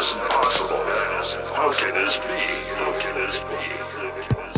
is impossible. How can this be? How can this be?